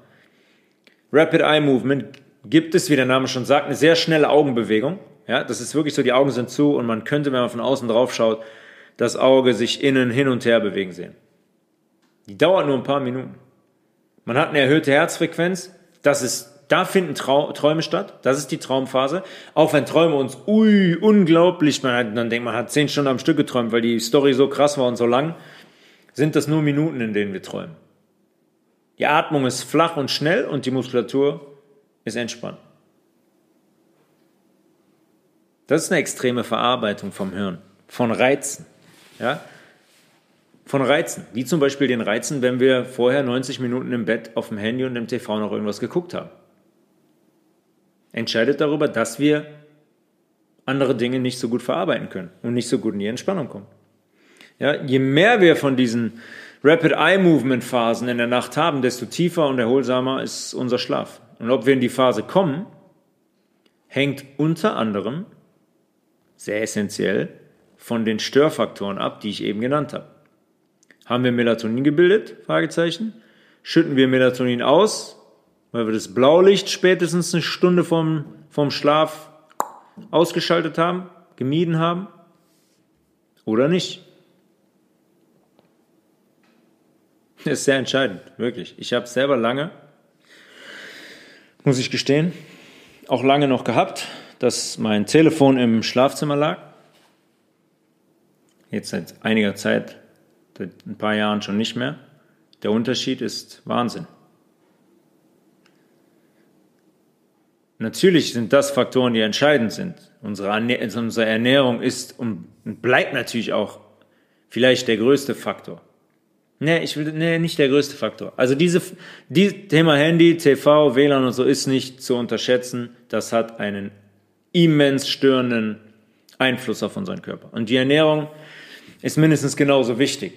Rapid Eye Movement gibt es, wie der Name schon sagt, eine sehr schnelle Augenbewegung. Ja, das ist wirklich so, die Augen sind zu und man könnte, wenn man von außen drauf schaut, das Auge sich innen hin und her bewegen sehen. Die dauert nur ein paar Minuten. Man hat eine erhöhte Herzfrequenz, das ist da finden Trau Träume statt. Das ist die Traumphase. Auch wenn Träume uns, ui, unglaublich, man hat, dann denkt man, hat zehn Stunden am Stück geträumt, weil die Story so krass war und so lang, sind das nur Minuten, in denen wir träumen. Die Atmung ist flach und schnell und die Muskulatur ist entspannt. Das ist eine extreme Verarbeitung vom Hirn, von Reizen. Ja? Von Reizen, wie zum Beispiel den Reizen, wenn wir vorher 90 Minuten im Bett auf dem Handy und im TV noch irgendwas geguckt haben. Entscheidet darüber, dass wir andere Dinge nicht so gut verarbeiten können und nicht so gut in die Entspannung kommen. Ja, je mehr wir von diesen Rapid Eye Movement Phasen in der Nacht haben, desto tiefer und erholsamer ist unser Schlaf. Und ob wir in die Phase kommen, hängt unter anderem sehr essentiell von den Störfaktoren ab, die ich eben genannt habe. Haben wir Melatonin gebildet? Fragezeichen. Schütten wir Melatonin aus, weil wir das Blaulicht spätestens eine Stunde vom, vom Schlaf ausgeschaltet haben, gemieden haben? Oder nicht? Das ist sehr entscheidend, wirklich. Ich habe selber lange, muss ich gestehen, auch lange noch gehabt, dass mein Telefon im Schlafzimmer lag. Jetzt seit einiger Zeit, seit ein paar Jahren schon nicht mehr. Der Unterschied ist Wahnsinn. natürlich sind das Faktoren, die entscheidend sind. Unsere, unsere Ernährung ist und bleibt natürlich auch vielleicht der größte Faktor. Nee, ich will, nee, nicht der größte Faktor. Also diese, die Thema Handy, TV, WLAN und so ist nicht zu unterschätzen. Das hat einen immens störenden Einfluss auf unseren Körper. Und die Ernährung ist mindestens genauso wichtig.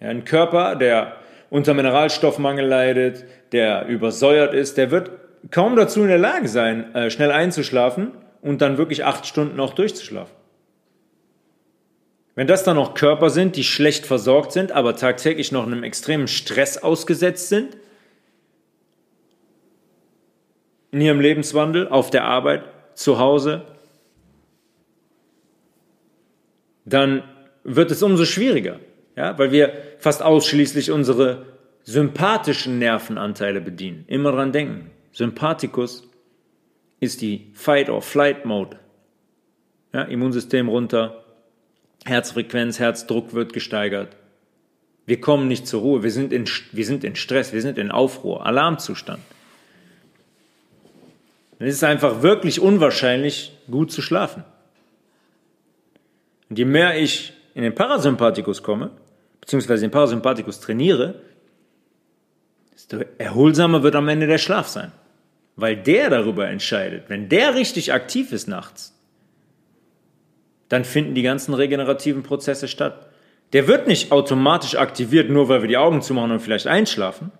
Ja, ein Körper, der unter Mineralstoffmangel leidet, der übersäuert ist, der wird kaum dazu in der Lage sein, äh, schnell einzuschlafen und dann wirklich acht Stunden auch durchzuschlafen. Wenn das dann noch Körper sind, die schlecht versorgt sind, aber tagtäglich noch einem extremen Stress ausgesetzt sind, in ihrem Lebenswandel, auf der Arbeit, zu Hause, dann wird es umso schwieriger, ja, weil wir fast ausschließlich unsere sympathischen Nervenanteile bedienen. Immer dran denken. Sympathikus ist die Fight-or-Flight-Mode. Ja, Immunsystem runter, Herzfrequenz, Herzdruck wird gesteigert. Wir kommen nicht zur Ruhe, wir sind in, wir sind in Stress, wir sind in Aufruhr, Alarmzustand. Dann ist es einfach wirklich unwahrscheinlich, gut zu schlafen. Und je mehr ich in den Parasympathikus komme, beziehungsweise den Parasympathikus trainiere, desto erholsamer wird am Ende der Schlaf sein. Weil der darüber entscheidet. Wenn der richtig aktiv ist nachts, dann finden die ganzen regenerativen Prozesse statt. Der wird nicht automatisch aktiviert, nur weil wir die Augen zumachen und vielleicht einschlafen.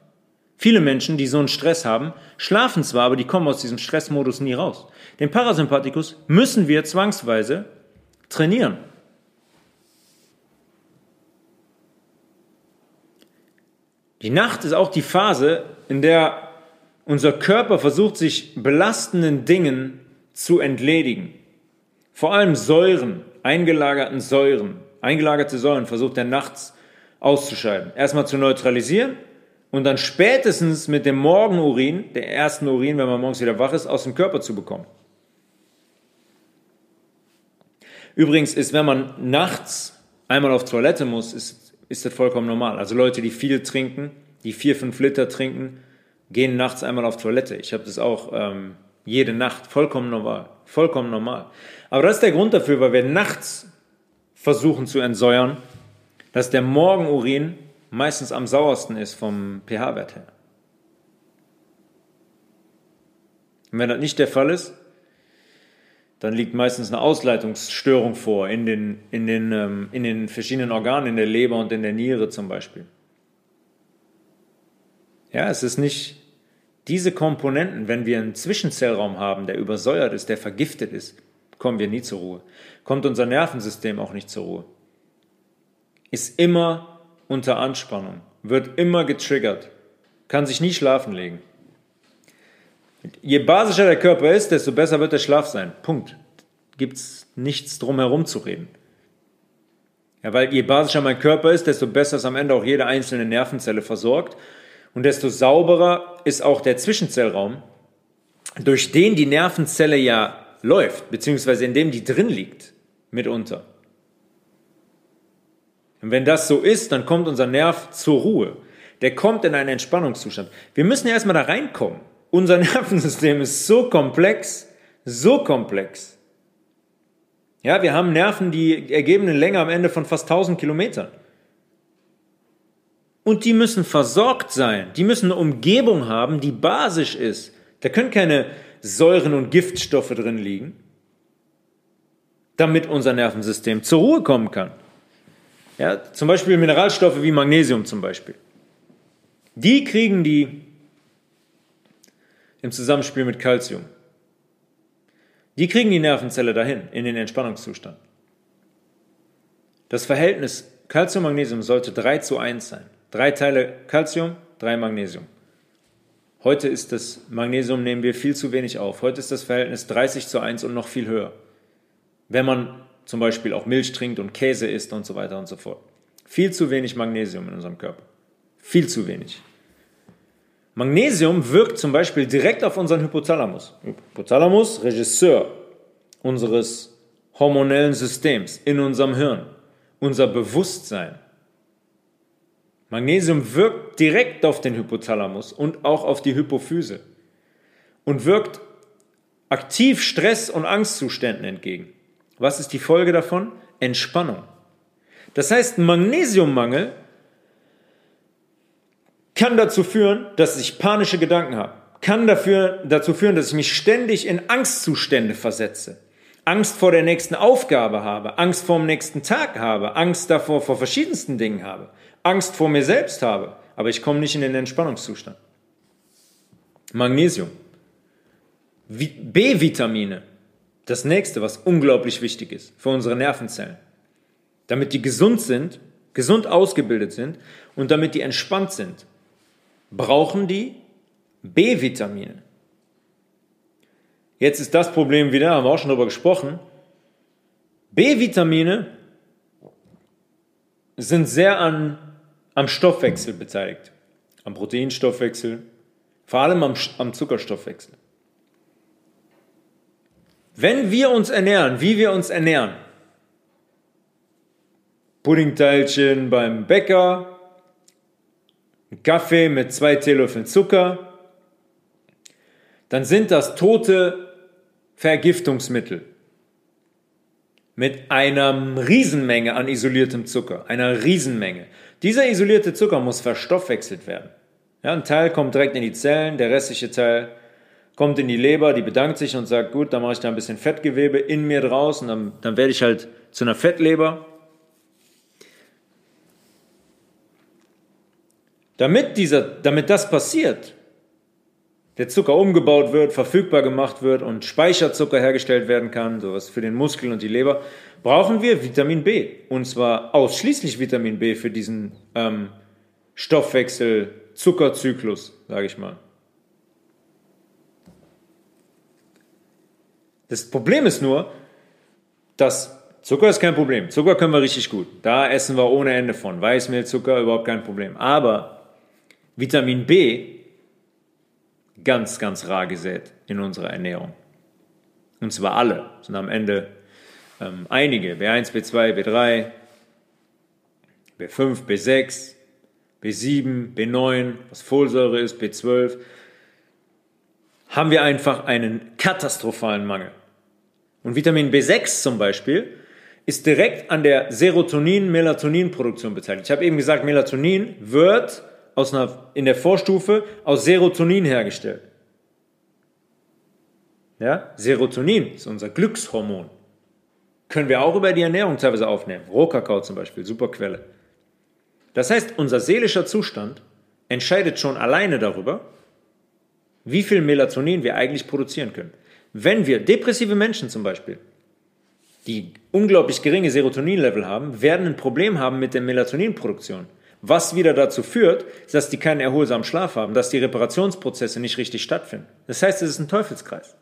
Viele Menschen, die so einen Stress haben, schlafen zwar, aber die kommen aus diesem Stressmodus nie raus. Den Parasympathikus müssen wir zwangsweise trainieren. Die Nacht ist auch die Phase, in der unser Körper versucht, sich belastenden Dingen zu entledigen. Vor allem Säuren, eingelagerten Säuren, eingelagerte Säuren versucht er nachts auszuscheiden. Erstmal zu neutralisieren und dann spätestens mit dem Morgenurin, der ersten Urin, wenn man morgens wieder wach ist, aus dem Körper zu bekommen. Übrigens ist, wenn man nachts einmal auf Toilette muss, ist, ist das vollkommen normal. Also Leute, die viel trinken, die vier, fünf Liter trinken, gehen nachts einmal auf Toilette. Ich habe das auch ähm, jede Nacht, vollkommen normal, vollkommen normal. Aber das ist der Grund dafür, weil wir nachts versuchen zu entsäuern, dass der Morgenurin meistens am sauersten ist vom pH-Wert her. Und wenn das nicht der Fall ist, dann liegt meistens eine Ausleitungsstörung vor in den, in, den, ähm, in den verschiedenen Organen, in der Leber und in der Niere zum Beispiel. Ja, es ist nicht diese Komponenten, wenn wir einen Zwischenzellraum haben, der übersäuert ist, der vergiftet ist, kommen wir nie zur Ruhe. Kommt unser Nervensystem auch nicht zur Ruhe. Ist immer unter Anspannung, wird immer getriggert, kann sich nie schlafen legen. Je basischer der Körper ist, desto besser wird der Schlaf sein. Punkt. Gibt es nichts drum herum zu reden. Ja, weil je basischer mein Körper ist, desto besser ist am Ende auch jede einzelne Nervenzelle versorgt und desto sauberer ist auch der Zwischenzellraum, durch den die Nervenzelle ja läuft, beziehungsweise in dem die drin liegt, mitunter. Und wenn das so ist, dann kommt unser Nerv zur Ruhe. Der kommt in einen Entspannungszustand. Wir müssen ja erstmal da reinkommen. Unser *laughs* Nervensystem ist so komplex, so komplex. Ja, wir haben Nerven, die ergeben eine Länge am Ende von fast 1000 Kilometern. Und die müssen versorgt sein. Die müssen eine Umgebung haben, die basisch ist. Da können keine Säuren und Giftstoffe drin liegen, damit unser Nervensystem zur Ruhe kommen kann. Ja, zum Beispiel Mineralstoffe wie Magnesium zum Beispiel. Die kriegen die im Zusammenspiel mit Calcium. Die kriegen die Nervenzelle dahin, in den Entspannungszustand. Das Verhältnis Calcium-Magnesium sollte 3 zu 1 sein. Drei Teile Calcium, drei Magnesium. Heute ist das Magnesium nehmen wir viel zu wenig auf. Heute ist das Verhältnis 30 zu 1 und noch viel höher. Wenn man zum Beispiel auch Milch trinkt und Käse isst und so weiter und so fort. Viel zu wenig Magnesium in unserem Körper. Viel zu wenig. Magnesium wirkt zum Beispiel direkt auf unseren Hypothalamus. Hypothalamus, Regisseur unseres hormonellen Systems in unserem Hirn. Unser Bewusstsein. Magnesium wirkt direkt auf den Hypothalamus und auch auf die Hypophyse und wirkt aktiv Stress- und Angstzuständen entgegen. Was ist die Folge davon? Entspannung. Das heißt, Magnesiummangel kann dazu führen, dass ich panische Gedanken habe, kann dafür, dazu führen, dass ich mich ständig in Angstzustände versetze, Angst vor der nächsten Aufgabe habe, Angst vor dem nächsten Tag habe, Angst davor vor verschiedensten Dingen habe, Angst vor mir selbst habe, aber ich komme nicht in den Entspannungszustand. Magnesium. B-Vitamine. Das nächste, was unglaublich wichtig ist für unsere Nervenzellen. Damit die gesund sind, gesund ausgebildet sind und damit die entspannt sind, brauchen die B-Vitamine. Jetzt ist das Problem wieder, haben wir auch schon darüber gesprochen. B-Vitamine sind sehr an, am Stoffwechsel beteiligt. Am Proteinstoffwechsel, vor allem am, am Zuckerstoffwechsel. Wenn wir uns ernähren, wie wir uns ernähren, Puddingteilchen beim Bäcker, Kaffee mit zwei Teelöffeln Zucker, dann sind das tote Vergiftungsmittel mit einer Riesenmenge an isoliertem Zucker, einer Riesenmenge. Dieser isolierte Zucker muss verstoffwechselt werden. Ja, ein Teil kommt direkt in die Zellen, der restliche Teil kommt in die Leber, die bedankt sich und sagt, gut, dann mache ich da ein bisschen Fettgewebe in mir draus und dann, dann werde ich halt zu einer Fettleber. Damit, dieser, damit das passiert, der Zucker umgebaut wird, verfügbar gemacht wird und Speicherzucker hergestellt werden kann, sowas für den Muskel und die Leber, brauchen wir Vitamin B. Und zwar ausschließlich Vitamin B für diesen ähm, Stoffwechsel-Zuckerzyklus, sage ich mal. Das Problem ist nur, dass Zucker ist kein Problem. Zucker können wir richtig gut. Da essen wir ohne Ende von. Weißmehlzucker überhaupt kein Problem. Aber Vitamin B ganz, ganz rar gesät in unserer Ernährung. Und zwar alle. Sind am Ende ähm, einige. B1, B2, B3, B5, B6, B7, B9, was Folsäure ist, B12 haben wir einfach einen katastrophalen Mangel. Und Vitamin B6 zum Beispiel ist direkt an der Serotonin-Melatonin-Produktion beteiligt. Ich habe eben gesagt, Melatonin wird aus einer, in der Vorstufe aus Serotonin hergestellt. Ja? Serotonin ist unser Glückshormon. Können wir auch über die Ernährung teilweise aufnehmen. Rohkakao zum Beispiel, super Quelle. Das heißt, unser seelischer Zustand entscheidet schon alleine darüber, wie viel Melatonin wir eigentlich produzieren können. Wenn wir depressive Menschen zum Beispiel, die unglaublich geringe Serotoninlevel haben, werden ein Problem haben mit der Melatoninproduktion. Was wieder dazu führt, dass die keinen erholsamen Schlaf haben, dass die Reparationsprozesse nicht richtig stattfinden. Das heißt, es ist ein Teufelskreis.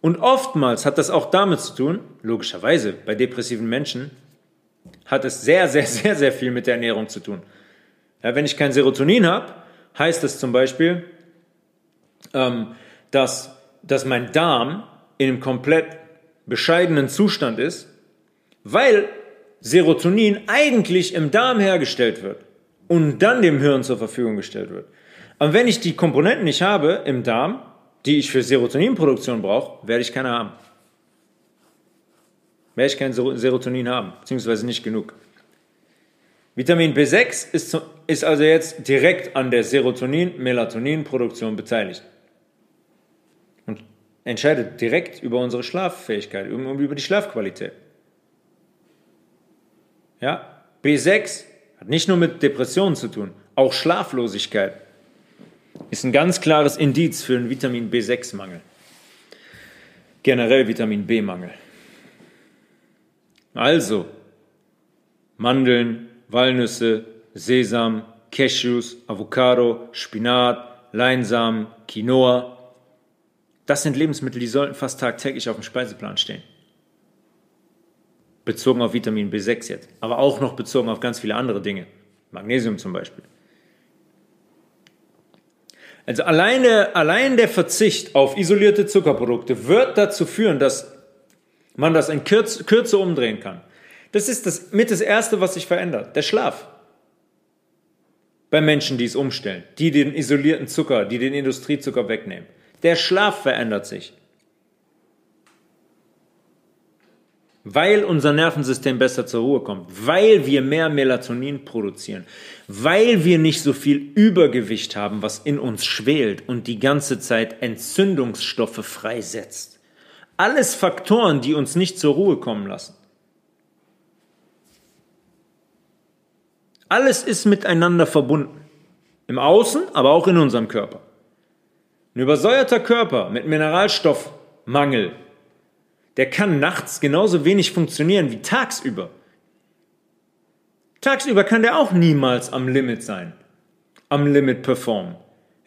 Und oftmals hat das auch damit zu tun, logischerweise bei depressiven Menschen, hat es sehr, sehr, sehr, sehr viel mit der Ernährung zu tun. Ja, wenn ich kein Serotonin habe, heißt es zum Beispiel, ähm, dass, dass mein Darm in einem komplett bescheidenen Zustand ist, weil Serotonin eigentlich im Darm hergestellt wird und dann dem Hirn zur Verfügung gestellt wird. Aber wenn ich die Komponenten nicht habe im Darm, die ich für Serotoninproduktion brauche, werde ich keine haben. Werde ich kein Serotonin haben, beziehungsweise nicht genug. Vitamin B6 ist, ist also jetzt direkt an der Serotonin-Melatonin-Produktion beteiligt und entscheidet direkt über unsere Schlaffähigkeit, über die Schlafqualität. Ja, B6 hat nicht nur mit Depressionen zu tun, auch Schlaflosigkeit ist ein ganz klares Indiz für einen Vitamin B6-Mangel. Generell Vitamin B-Mangel. Also, Mandeln, Walnüsse, Sesam, Cashews, Avocado, Spinat, Leinsamen, Quinoa, das sind Lebensmittel, die sollten fast tagtäglich auf dem Speiseplan stehen. Bezogen auf Vitamin B6 jetzt, aber auch noch bezogen auf ganz viele andere Dinge. Magnesium zum Beispiel. Also alleine, allein der Verzicht auf isolierte Zuckerprodukte wird dazu führen, dass man das in Kürze, Kürze umdrehen kann. Das ist das, mit das Erste, was sich verändert. Der Schlaf. Bei Menschen, die es umstellen, die den isolierten Zucker, die den Industriezucker wegnehmen. Der Schlaf verändert sich. weil unser Nervensystem besser zur Ruhe kommt, weil wir mehr Melatonin produzieren, weil wir nicht so viel Übergewicht haben, was in uns schwelt und die ganze Zeit Entzündungsstoffe freisetzt. Alles Faktoren, die uns nicht zur Ruhe kommen lassen. Alles ist miteinander verbunden. Im Außen, aber auch in unserem Körper. Ein übersäuerter Körper mit Mineralstoffmangel, der kann nachts genauso wenig funktionieren wie tagsüber. Tagsüber kann der auch niemals am Limit sein, am Limit performen.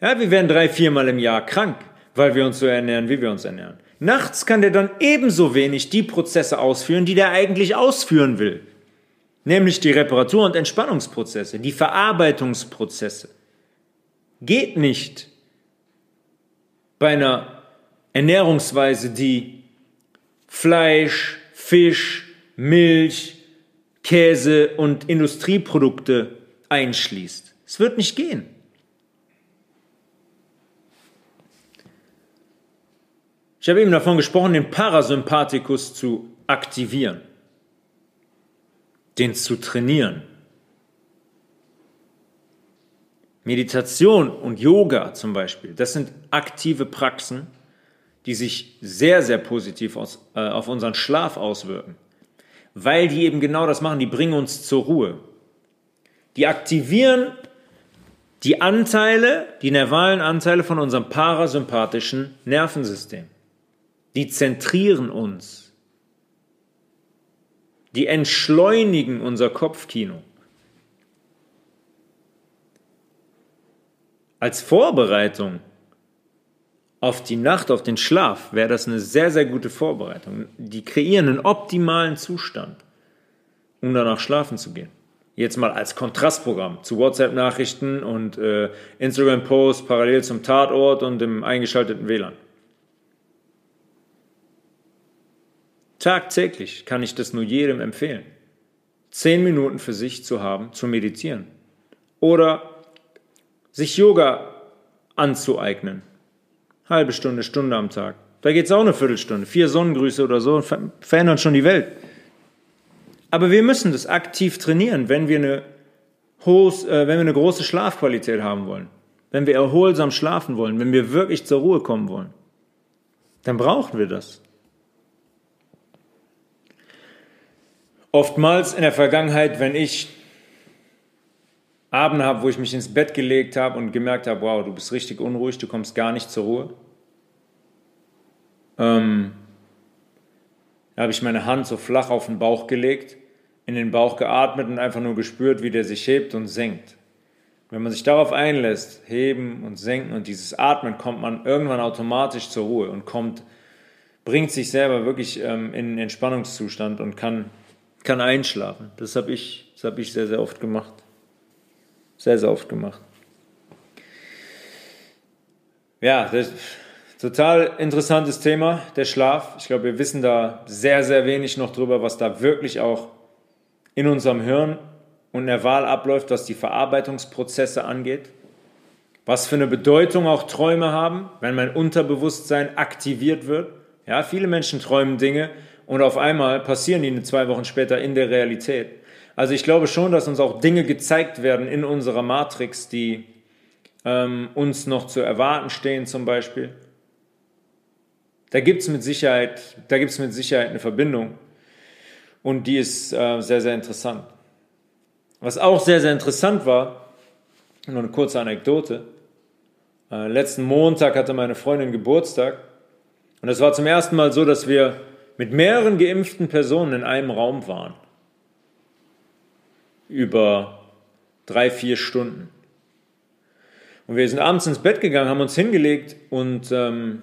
Ja, wir werden drei, viermal im Jahr krank, weil wir uns so ernähren, wie wir uns ernähren. Nachts kann der dann ebenso wenig die Prozesse ausführen, die der eigentlich ausführen will. Nämlich die Reparatur- und Entspannungsprozesse, die Verarbeitungsprozesse. Geht nicht bei einer Ernährungsweise, die Fleisch, Fisch, Milch, Käse und Industrieprodukte einschließt. Es wird nicht gehen. Ich habe eben davon gesprochen, den Parasympathikus zu aktivieren, den zu trainieren. Meditation und Yoga zum Beispiel, das sind aktive Praxen, die sich sehr, sehr positiv aus, äh, auf unseren Schlaf auswirken. Weil die eben genau das machen, die bringen uns zur Ruhe. Die aktivieren die Anteile, die nervalen Anteile von unserem parasympathischen Nervensystem. Die zentrieren uns. Die entschleunigen unser Kopfkino. Als Vorbereitung auf die Nacht, auf den Schlaf, wäre das eine sehr, sehr gute Vorbereitung. Die kreieren einen optimalen Zustand, um danach schlafen zu gehen. Jetzt mal als Kontrastprogramm zu WhatsApp-Nachrichten und äh, Instagram-Posts parallel zum Tatort und dem eingeschalteten WLAN. Tagtäglich kann ich das nur jedem empfehlen. Zehn Minuten für sich zu haben, zu meditieren. Oder sich Yoga anzueignen halbe Stunde, Stunde am Tag. Da geht es auch eine Viertelstunde. Vier Sonnengrüße oder so verändern schon die Welt. Aber wir müssen das aktiv trainieren, wenn wir eine, hohes, äh, wenn wir eine große Schlafqualität haben wollen. Wenn wir erholsam schlafen wollen, wenn wir wirklich zur Ruhe kommen wollen. Dann brauchen wir das. Oftmals in der Vergangenheit, wenn ich Abende habe, wo ich mich ins Bett gelegt habe und gemerkt habe, wow, du bist richtig unruhig, du kommst gar nicht zur Ruhe. Ähm, da habe ich meine Hand so flach auf den Bauch gelegt, in den Bauch geatmet und einfach nur gespürt, wie der sich hebt und senkt. Wenn man sich darauf einlässt, heben und senken und dieses Atmen, kommt man irgendwann automatisch zur Ruhe und kommt, bringt sich selber wirklich ähm, in einen Entspannungszustand und kann, kann einschlafen. Das habe ich, hab ich sehr, sehr oft gemacht. Sehr, sehr oft gemacht. Ja, total interessantes Thema, der Schlaf. Ich glaube, wir wissen da sehr, sehr wenig noch drüber, was da wirklich auch in unserem Hirn und in der Wahl abläuft, was die Verarbeitungsprozesse angeht. Was für eine Bedeutung auch Träume haben, wenn mein Unterbewusstsein aktiviert wird. Ja, viele Menschen träumen Dinge und auf einmal passieren die zwei Wochen später in der Realität. Also ich glaube schon, dass uns auch Dinge gezeigt werden in unserer Matrix, die ähm, uns noch zu erwarten stehen zum Beispiel. Da gibt es mit Sicherheit, mit Sicherheit eine Verbindung und die ist äh, sehr, sehr interessant. Was auch sehr, sehr interessant war, nur eine kurze Anekdote. Äh, letzten Montag hatte meine Freundin Geburtstag und es war zum ersten Mal so, dass wir mit mehreren geimpften Personen in einem Raum waren über drei, vier Stunden. Und wir sind abends ins Bett gegangen, haben uns hingelegt und ähm,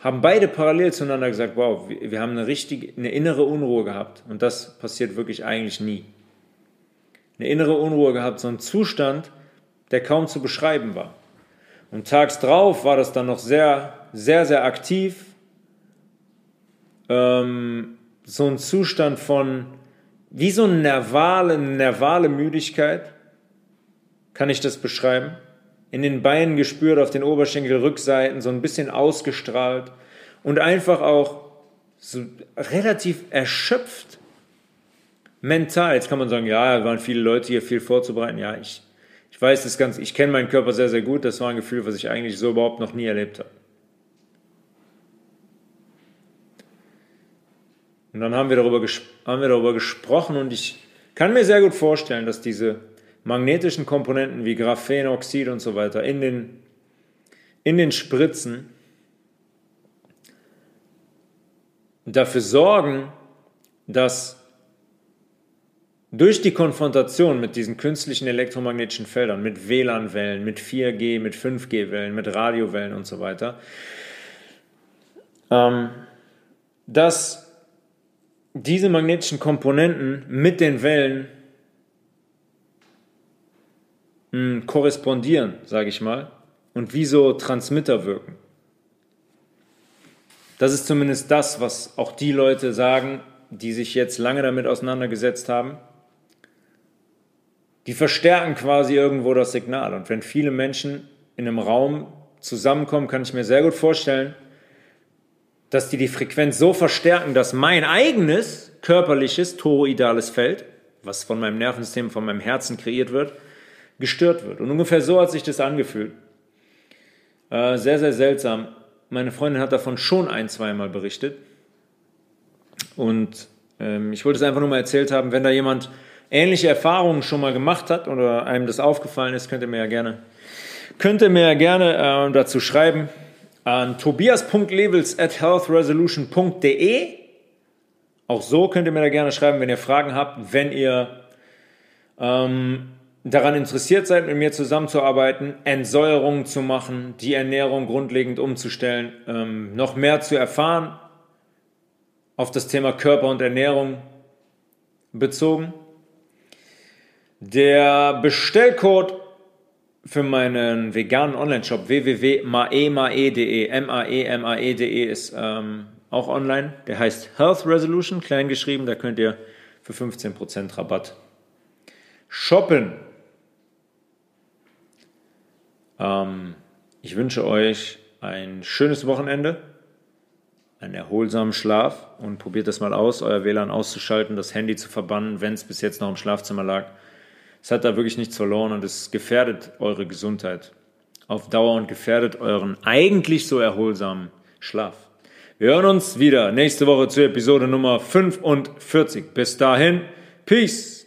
haben beide parallel zueinander gesagt, wow, wir, haben eine richtige, eine innere Unruhe gehabt. Und das passiert wirklich eigentlich nie. Eine innere Unruhe gehabt, so ein Zustand, der kaum zu beschreiben war. Und tags drauf war das dann noch sehr, sehr, sehr aktiv. Ähm, so ein Zustand von, wie so eine nervale, nervale Müdigkeit, kann ich das beschreiben. In den Beinen gespürt, auf den Oberschenkelrückseiten, so ein bisschen ausgestrahlt und einfach auch so relativ erschöpft. Mental. Jetzt kann man sagen, ja, waren viele Leute hier, viel vorzubereiten. Ja, ich, ich weiß das Ganze, ich kenne meinen Körper sehr, sehr gut. Das war ein Gefühl, was ich eigentlich so überhaupt noch nie erlebt habe. Und dann haben wir darüber, haben wir darüber gesprochen und ich kann mir sehr gut vorstellen, dass diese magnetischen Komponenten wie Graphenoxid und so weiter in den, in den Spritzen dafür sorgen, dass durch die Konfrontation mit diesen künstlichen elektromagnetischen Feldern, mit WLAN-Wellen, mit 4G, mit 5G-Wellen, mit Radiowellen und so weiter, ähm, dass diese magnetischen Komponenten mit den Wellen hm, korrespondieren, sage ich mal, und wie so Transmitter wirken. Das ist zumindest das, was auch die Leute sagen, die sich jetzt lange damit auseinandergesetzt haben. Die verstärken quasi irgendwo das Signal. Und wenn viele Menschen in einem Raum zusammenkommen, kann ich mir sehr gut vorstellen, dass die die Frequenz so verstärken, dass mein eigenes körperliches toroidales Feld, was von meinem Nervensystem, von meinem Herzen kreiert wird, gestört wird. Und ungefähr so hat sich das angefühlt. Äh, sehr, sehr seltsam. Meine Freundin hat davon schon ein, zweimal berichtet. Und ähm, ich wollte es einfach nur mal erzählt haben, wenn da jemand ähnliche Erfahrungen schon mal gemacht hat oder einem das aufgefallen ist, könnt ihr mir ja gerne, könnt ihr mir ja gerne äh, dazu schreiben an tobias.levels at healthresolution.de. Auch so könnt ihr mir da gerne schreiben, wenn ihr Fragen habt, wenn ihr ähm, daran interessiert seid, mit mir zusammenzuarbeiten, Entsäuerungen zu machen, die Ernährung grundlegend umzustellen, ähm, noch mehr zu erfahren auf das Thema Körper und Ernährung bezogen. Der Bestellcode für meinen veganen Online-Shop www.maemae.de, M-A-E-M-A-E.de ist ähm, auch online. Der heißt Health Resolution, klein geschrieben. Da könnt ihr für 15% Rabatt shoppen. Ähm, ich wünsche euch ein schönes Wochenende, einen erholsamen Schlaf und probiert das mal aus, euer WLAN auszuschalten, das Handy zu verbannen, wenn es bis jetzt noch im Schlafzimmer lag. Es hat da wirklich nichts verloren und es gefährdet eure Gesundheit auf Dauer und gefährdet euren eigentlich so erholsamen Schlaf. Wir hören uns wieder nächste Woche zur Episode Nummer 45. Bis dahin, Peace!